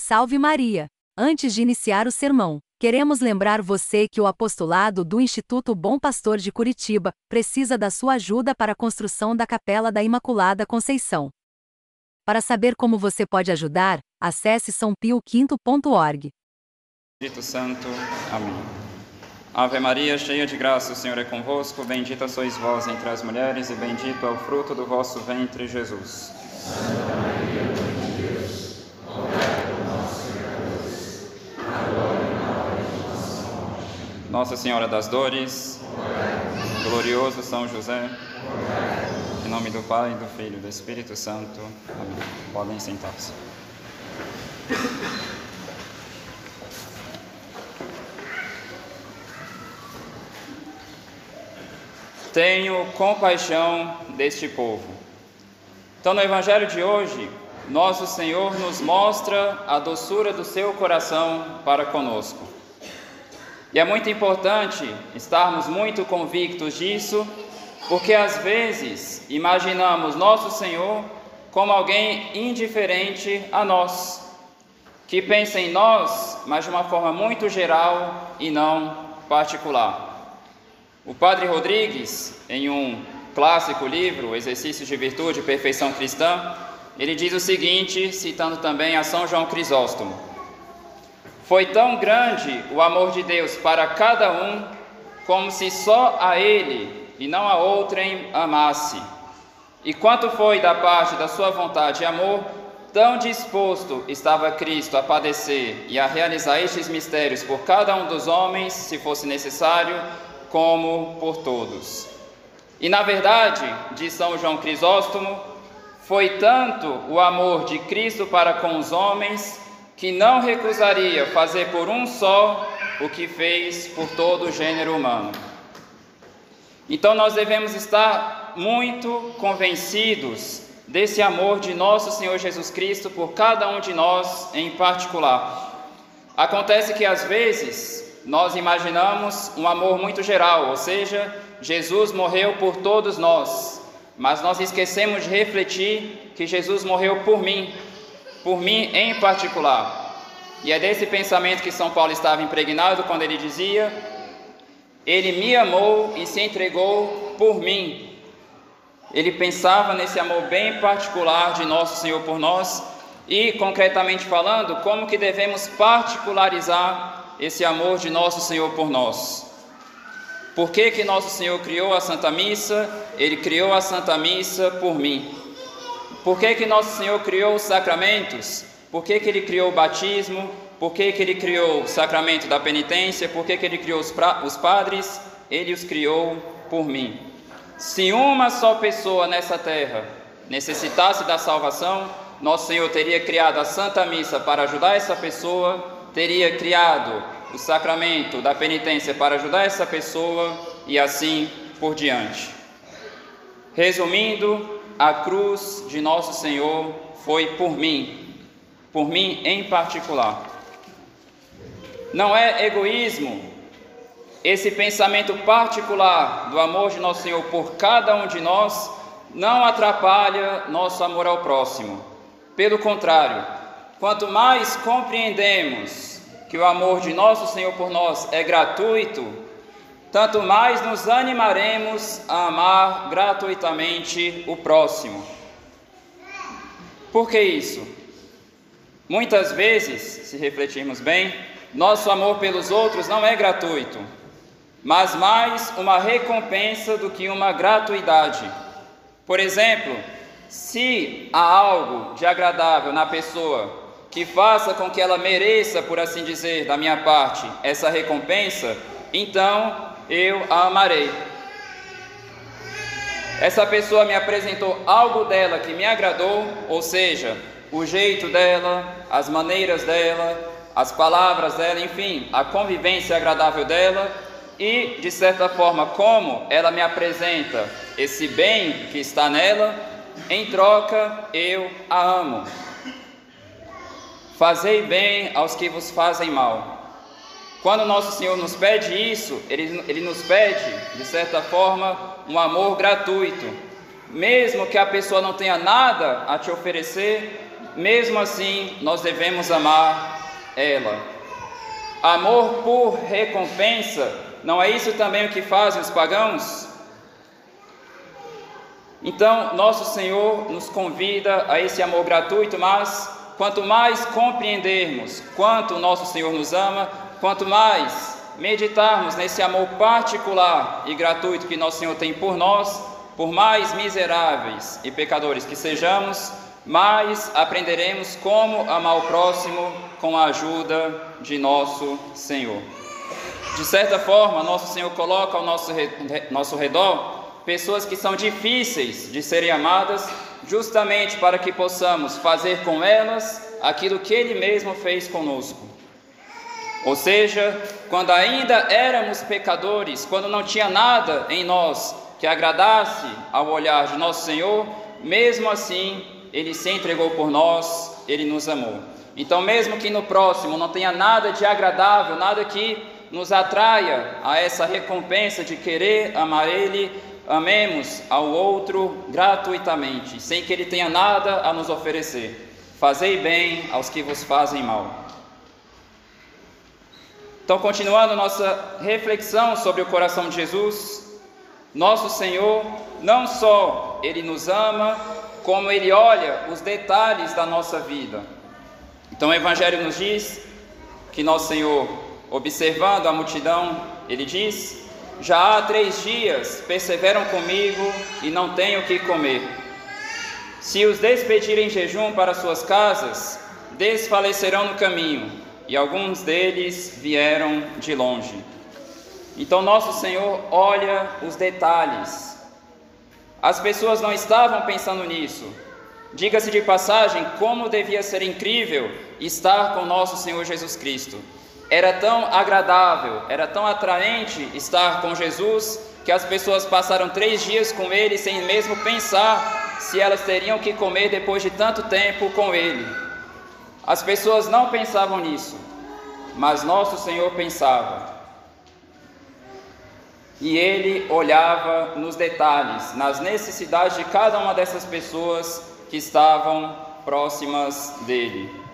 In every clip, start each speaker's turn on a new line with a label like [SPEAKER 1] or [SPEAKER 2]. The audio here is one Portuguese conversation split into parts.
[SPEAKER 1] Salve Maria! Antes de iniciar o sermão, queremos lembrar você que o apostolado do Instituto Bom Pastor de Curitiba precisa da sua ajuda para a construção da Capela da Imaculada Conceição. Para saber como você pode ajudar, acesse sãopioquinto.org.
[SPEAKER 2] Espírito Santo. Amém. Ave Maria, cheia de graça, o Senhor é convosco. Bendita sois vós entre as mulheres, e bendito é o fruto do vosso ventre, Jesus. Santa Maria, Mãe de Deus, rogai por nós, pecadores, agora e na hora de nossa Senhora das Dores, glorioso São José, em nome do Pai, do Filho e do Espírito Santo. Amém. Podem sentar-se. Tenho compaixão deste povo. Então, no Evangelho de hoje, nosso Senhor nos mostra a doçura do seu coração para conosco. E é muito importante estarmos muito convictos disso, porque às vezes imaginamos nosso Senhor como alguém indiferente a nós, que pensa em nós, mas de uma forma muito geral e não particular. O Padre Rodrigues, em um clássico livro, Exercícios de Virtude e Perfeição Cristã, ele diz o seguinte, citando também a São João Crisóstomo: Foi tão grande o amor de Deus para cada um, como se só a ele e não a outrem amasse. E quanto foi da parte da sua vontade e amor, tão disposto estava Cristo a padecer e a realizar estes mistérios por cada um dos homens, se fosse necessário, como por todos. E na verdade, de São João Crisóstomo, foi tanto o amor de Cristo para com os homens que não recusaria fazer por um só o que fez por todo o gênero humano. Então nós devemos estar muito convencidos desse amor de nosso Senhor Jesus Cristo por cada um de nós em particular. Acontece que às vezes nós imaginamos um amor muito geral, ou seja, Jesus morreu por todos nós, mas nós esquecemos de refletir que Jesus morreu por mim, por mim em particular. E é desse pensamento que São Paulo estava impregnado quando ele dizia: Ele me amou e se entregou por mim. Ele pensava nesse amor bem particular de nosso Senhor por nós e, concretamente falando, como que devemos particularizar esse amor de nosso Senhor por nós. Por que, que nosso Senhor criou a Santa Missa? Ele criou a Santa Missa por mim. Por que, que nosso Senhor criou os sacramentos? Por que, que Ele criou o batismo? Por que, que Ele criou o sacramento da penitência? Por que, que Ele criou os, pra... os padres? Ele os criou por mim. Se uma só pessoa nessa terra necessitasse da salvação, nosso Senhor teria criado a Santa Missa para ajudar essa pessoa teria criado o sacramento da penitência para ajudar essa pessoa e assim por diante. Resumindo, a cruz de nosso Senhor foi por mim, por mim em particular. Não é egoísmo esse pensamento particular do amor de nosso Senhor por cada um de nós não atrapalha nosso amor ao próximo. Pelo contrário, Quanto mais compreendemos que o amor de nosso Senhor por nós é gratuito, tanto mais nos animaremos a amar gratuitamente o próximo. Por que isso? Muitas vezes, se refletirmos bem, nosso amor pelos outros não é gratuito, mas mais uma recompensa do que uma gratuidade. Por exemplo, se há algo de agradável na pessoa que faça com que ela mereça, por assim dizer, da minha parte, essa recompensa, então eu a amarei. Essa pessoa me apresentou algo dela que me agradou, ou seja, o jeito dela, as maneiras dela, as palavras dela, enfim, a convivência agradável dela e, de certa forma, como ela me apresenta esse bem que está nela, em troca eu a amo. Fazei bem aos que vos fazem mal. Quando nosso Senhor nos pede isso, ele, ele nos pede, de certa forma, um amor gratuito. Mesmo que a pessoa não tenha nada a te oferecer, mesmo assim nós devemos amar ela. Amor por recompensa, não é isso também o que fazem os pagãos? Então, nosso Senhor nos convida a esse amor gratuito, mas quanto mais compreendermos quanto o nosso Senhor nos ama, quanto mais meditarmos nesse amor particular e gratuito que nosso Senhor tem por nós, por mais miseráveis e pecadores que sejamos, mais aprenderemos como amar o próximo com a ajuda de nosso Senhor. De certa forma, nosso Senhor coloca ao nosso, redor pessoas que são difíceis de serem amadas, justamente para que possamos fazer com elas aquilo que Ele mesmo fez conosco. Ou seja, quando ainda éramos pecadores, quando não tinha nada em nós que agradasse ao olhar de nosso Senhor, mesmo assim, Ele se entregou por nós, Ele nos amou. Então, mesmo que no próximo não tenha nada de agradável, nada que nos atraia a essa recompensa de querer amar Ele, amemos ao outro gratuitamente, sem que ele tenha nada a nos oferecer. Fazei bem aos que vos fazem mal. Então, continuando nossa reflexão sobre o coração de Jesus, nosso Senhor não só ele nos ama, como ele olha os detalhes da nossa vida. Então, o Evangelho nos diz que nosso Senhor, observando a multidão, ele diz: já há três dias perseveram comigo e não tenho o que comer. Se os despedirem em jejum para suas casas, desfalecerão no caminho, e alguns deles vieram de longe. Então, nosso Senhor olha os detalhes. As pessoas não estavam pensando nisso. Diga-se de passagem, como devia ser incrível estar com nosso Senhor Jesus Cristo. Era tão agradável, era tão atraente estar com Jesus, que as pessoas passaram três dias com ele sem mesmo pensar se elas teriam que comer depois de tanto tempo com ele. As pessoas não pensavam nisso, mas nosso Senhor pensava. E ele olhava nos detalhes, nas necessidades de cada uma dessas pessoas que estavam próximas dele.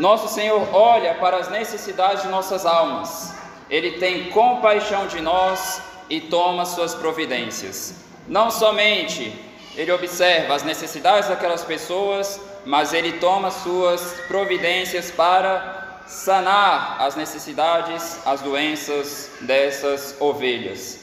[SPEAKER 2] Nosso Senhor olha para as necessidades de nossas almas, Ele tem compaixão de nós e toma suas providências. Não somente Ele observa as necessidades daquelas pessoas, mas Ele toma suas providências para sanar as necessidades, as doenças dessas ovelhas.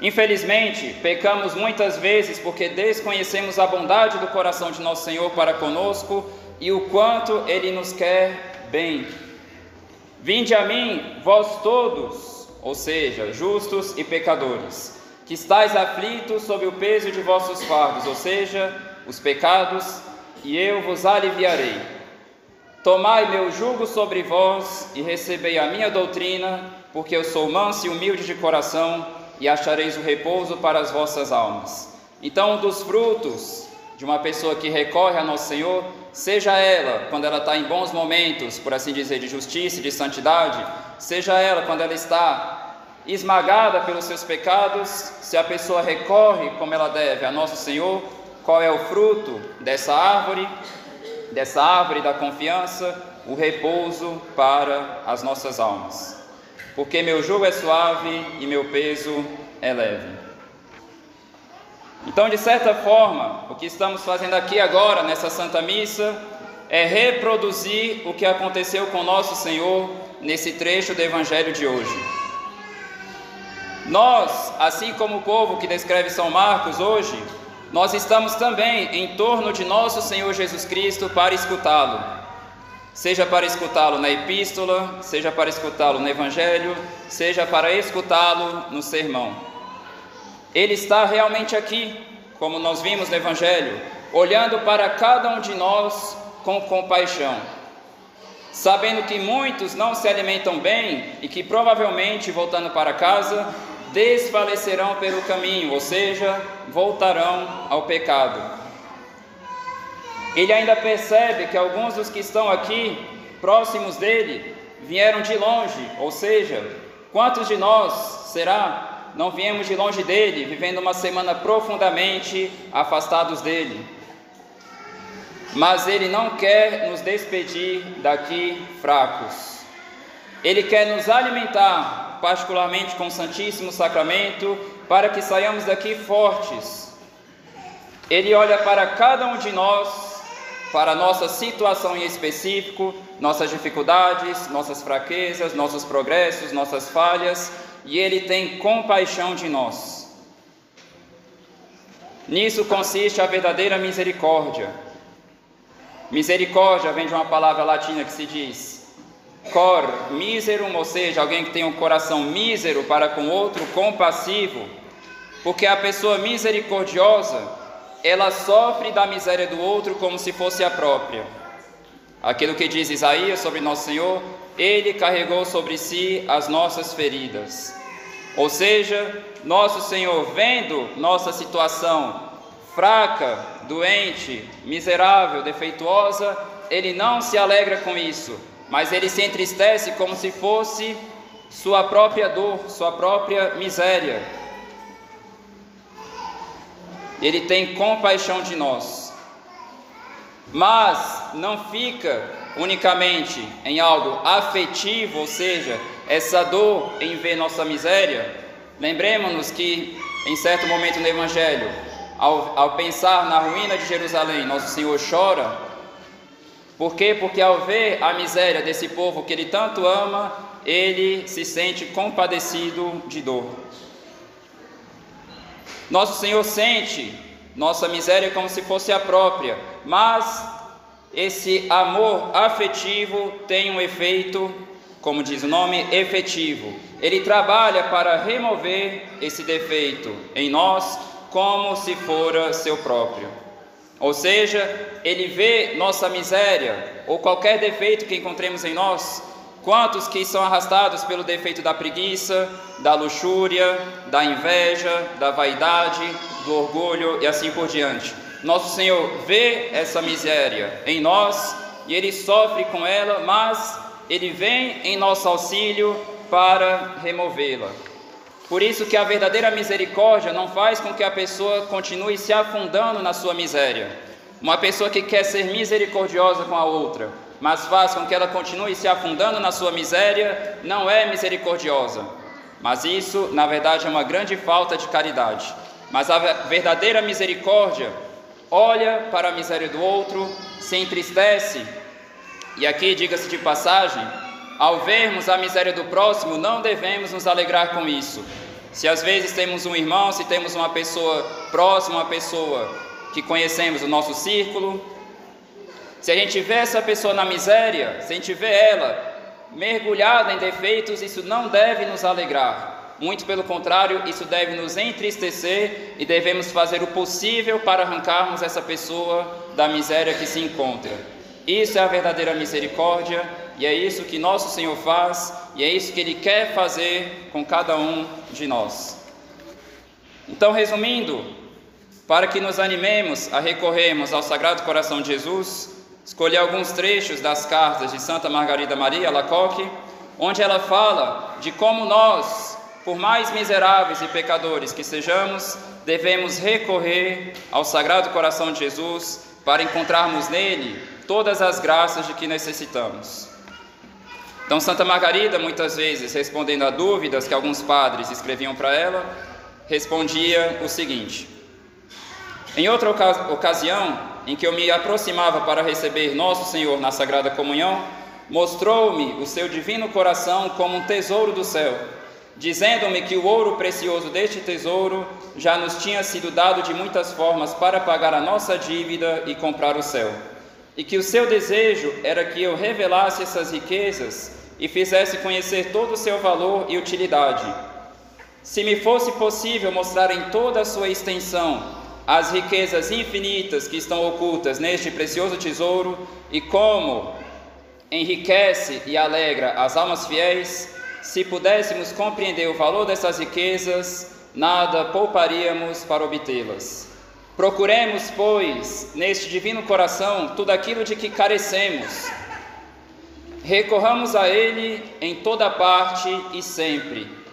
[SPEAKER 2] Infelizmente, pecamos muitas vezes porque desconhecemos a bondade do coração de nosso Senhor para conosco e o quanto Ele nos quer bem. Vinde a mim, vós todos, ou seja, justos e pecadores, que estáis aflitos sob o peso de vossos fardos, ou seja, os pecados, e eu vos aliviarei. Tomai meu jugo sobre vós e recebei a minha doutrina, porque eu sou manso e humilde de coração, e achareis o repouso para as vossas almas. Então, um dos frutos de uma pessoa que recorre a nosso Senhor seja ela quando ela está em bons momentos, por assim dizer, de justiça e de santidade, seja ela quando ela está esmagada pelos seus pecados, se a pessoa recorre como ela deve a nosso Senhor, qual é o fruto dessa árvore, dessa árvore da confiança, o repouso para as nossas almas. Porque meu jugo é suave e meu peso é leve. Então, de certa forma, o que estamos fazendo aqui agora nessa Santa Missa é reproduzir o que aconteceu com nosso Senhor nesse trecho do Evangelho de hoje. Nós, assim como o povo que descreve São Marcos hoje, nós estamos também em torno de nosso Senhor Jesus Cristo para escutá-lo. Seja para escutá-lo na epístola, seja para escutá-lo no Evangelho, seja para escutá-lo no sermão. Ele está realmente aqui, como nós vimos no Evangelho, olhando para cada um de nós com compaixão, sabendo que muitos não se alimentam bem e que provavelmente, voltando para casa, desfalecerão pelo caminho, ou seja, voltarão ao pecado. Ele ainda percebe que alguns dos que estão aqui, próximos dele, vieram de longe, ou seja, quantos de nós será não viemos de longe dele, vivendo uma semana profundamente afastados dele. Mas ele não quer nos despedir daqui fracos. Ele quer nos alimentar, particularmente com o Santíssimo Sacramento, para que saiamos daqui fortes. Ele olha para cada um de nós para nossa situação em específico, nossas dificuldades, nossas fraquezas, nossos progressos, nossas falhas, e Ele tem compaixão de nós. Nisso consiste a verdadeira misericórdia. Misericórdia vem de uma palavra latina que se diz cor miserum, ou seja, alguém que tem um coração mísero para com outro, compassivo, porque a pessoa misericordiosa ela sofre da miséria do outro como se fosse a própria. Aquilo que diz Isaías sobre nosso Senhor, ele carregou sobre si as nossas feridas. Ou seja, nosso Senhor, vendo nossa situação fraca, doente, miserável, defeituosa, ele não se alegra com isso, mas ele se entristece como se fosse sua própria dor, sua própria miséria. Ele tem compaixão de nós. Mas não fica unicamente em algo afetivo, ou seja, essa dor em ver nossa miséria. Lembremos-nos que em certo momento no Evangelho, ao, ao pensar na ruína de Jerusalém, nosso Senhor chora. Por quê? Porque ao ver a miséria desse povo que ele tanto ama, ele se sente compadecido de dor. Nosso Senhor sente nossa miséria como se fosse a própria, mas esse amor afetivo tem um efeito, como diz o nome, efetivo. Ele trabalha para remover esse defeito em nós como se fora seu próprio. Ou seja, ele vê nossa miséria ou qualquer defeito que encontremos em nós Quantos que são arrastados pelo defeito da preguiça, da luxúria, da inveja, da vaidade, do orgulho e assim por diante. Nosso Senhor vê essa miséria em nós e ele sofre com ela, mas ele vem em nosso auxílio para removê-la. Por isso que a verdadeira misericórdia não faz com que a pessoa continue se afundando na sua miséria. Uma pessoa que quer ser misericordiosa com a outra, mas faz com que ela continue se afundando na sua miséria, não é misericordiosa. Mas isso, na verdade, é uma grande falta de caridade. Mas a verdadeira misericórdia olha para a miséria do outro, se entristece. E aqui, diga-se de passagem, ao vermos a miséria do próximo, não devemos nos alegrar com isso. Se às vezes temos um irmão, se temos uma pessoa próxima, uma pessoa que conhecemos o nosso círculo, se a gente vê essa pessoa na miséria, se a gente vê ela mergulhada em defeitos, isso não deve nos alegrar. Muito pelo contrário, isso deve nos entristecer e devemos fazer o possível para arrancarmos essa pessoa da miséria que se encontra. Isso é a verdadeira misericórdia e é isso que nosso Senhor faz e é isso que Ele quer fazer com cada um de nós. Então, resumindo, para que nos animemos a recorrermos ao Sagrado Coração de Jesus, Escolhi alguns trechos das cartas de Santa Margarida Maria Lacoque, onde ela fala de como nós, por mais miseráveis e pecadores que sejamos, devemos recorrer ao Sagrado Coração de Jesus para encontrarmos nele todas as graças de que necessitamos. Então, Santa Margarida, muitas vezes, respondendo a dúvidas que alguns padres escreviam para ela, respondia o seguinte: Em outra ocasião, em que eu me aproximava para receber Nosso Senhor na Sagrada Comunhão, mostrou-me o seu divino coração como um tesouro do céu, dizendo-me que o ouro precioso deste tesouro já nos tinha sido dado de muitas formas para pagar a nossa dívida e comprar o céu, e que o seu desejo era que eu revelasse essas riquezas e fizesse conhecer todo o seu valor e utilidade. Se me fosse possível mostrar em toda a sua extensão as riquezas infinitas que estão ocultas neste precioso tesouro e como enriquece e alegra as almas fiéis, se pudéssemos compreender o valor dessas riquezas, nada pouparíamos para obtê-las. Procuremos, pois, neste divino coração tudo aquilo de que carecemos. Recorramos a Ele em toda parte e sempre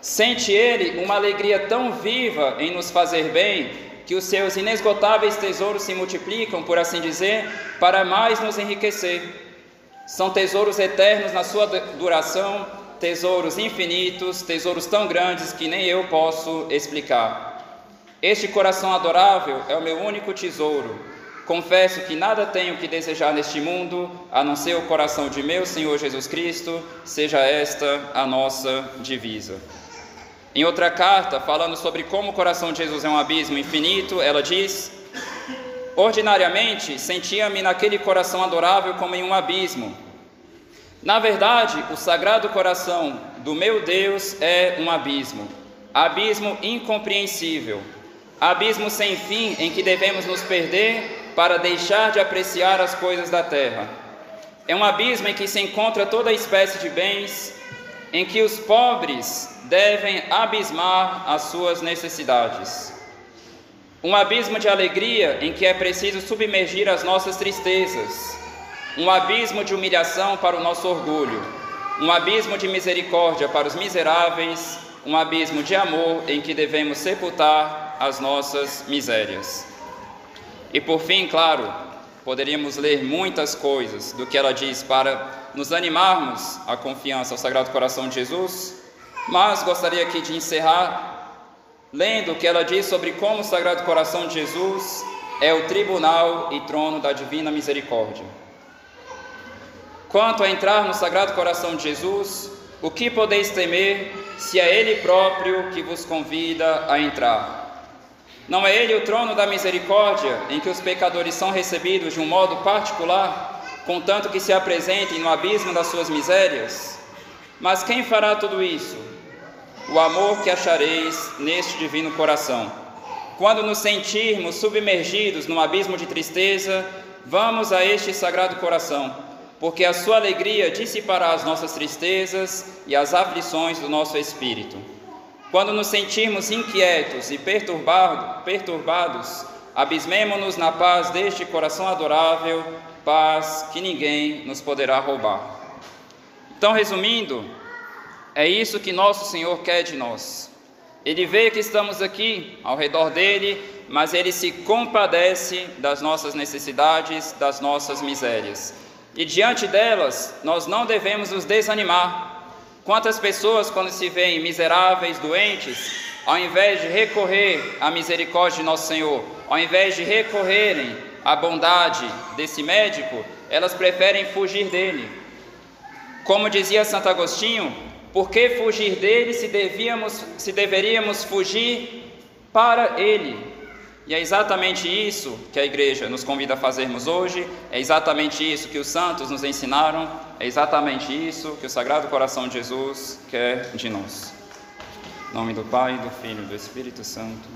[SPEAKER 2] Sente ele uma alegria tão viva em nos fazer bem que os seus inesgotáveis tesouros se multiplicam, por assim dizer, para mais nos enriquecer. São tesouros eternos na sua duração, tesouros infinitos, tesouros tão grandes que nem eu posso explicar. Este coração adorável é o meu único tesouro. Confesso que nada tenho que desejar neste mundo, a não ser o coração de meu Senhor Jesus Cristo, seja esta a nossa divisa. Em outra carta, falando sobre como o coração de Jesus é um abismo infinito, ela diz: Ordinariamente, sentia-me naquele coração adorável como em um abismo. Na verdade, o sagrado coração do meu Deus é um abismo, abismo incompreensível, abismo sem fim em que devemos nos perder para deixar de apreciar as coisas da terra. É um abismo em que se encontra toda espécie de bens, em que os pobres devem abismar as suas necessidades. Um abismo de alegria em que é preciso submergir as nossas tristezas. Um abismo de humilhação para o nosso orgulho. Um abismo de misericórdia para os miseráveis. Um abismo de amor em que devemos sepultar as nossas misérias. E por fim, claro, poderíamos ler muitas coisas do que ela diz para nos animarmos a confiança ao Sagrado Coração de Jesus, mas gostaria aqui de encerrar lendo o que ela diz sobre como o Sagrado Coração de Jesus é o tribunal e trono da divina misericórdia. Quanto a entrar no Sagrado Coração de Jesus, o que podeis temer se é Ele próprio que vos convida a entrar? Não é Ele o trono da misericórdia em que os pecadores são recebidos de um modo particular? contanto que se apresentem no abismo das suas misérias? Mas quem fará tudo isso? O amor que achareis neste divino coração. Quando nos sentirmos submergidos num abismo de tristeza, vamos a este sagrado coração, porque a sua alegria dissipará as nossas tristezas e as aflições do nosso espírito. Quando nos sentirmos inquietos e perturbado, perturbados, abismemo-nos na paz deste coração adorável paz que ninguém nos poderá roubar. Então, resumindo, é isso que nosso Senhor quer de nós. Ele vê que estamos aqui ao redor dele, mas ele se compadece das nossas necessidades, das nossas misérias. E diante delas, nós não devemos nos desanimar. Quantas pessoas, quando se veem miseráveis, doentes, ao invés de recorrer à misericórdia de nosso Senhor, ao invés de recorrerem a bondade desse médico, elas preferem fugir dele. Como dizia Santo Agostinho, por que fugir dele se, devíamos, se deveríamos fugir para ele? E é exatamente isso que a igreja nos convida a fazermos hoje, é exatamente isso que os santos nos ensinaram, é exatamente isso que o Sagrado Coração de Jesus quer de nós. Em nome do Pai, do Filho e do Espírito Santo.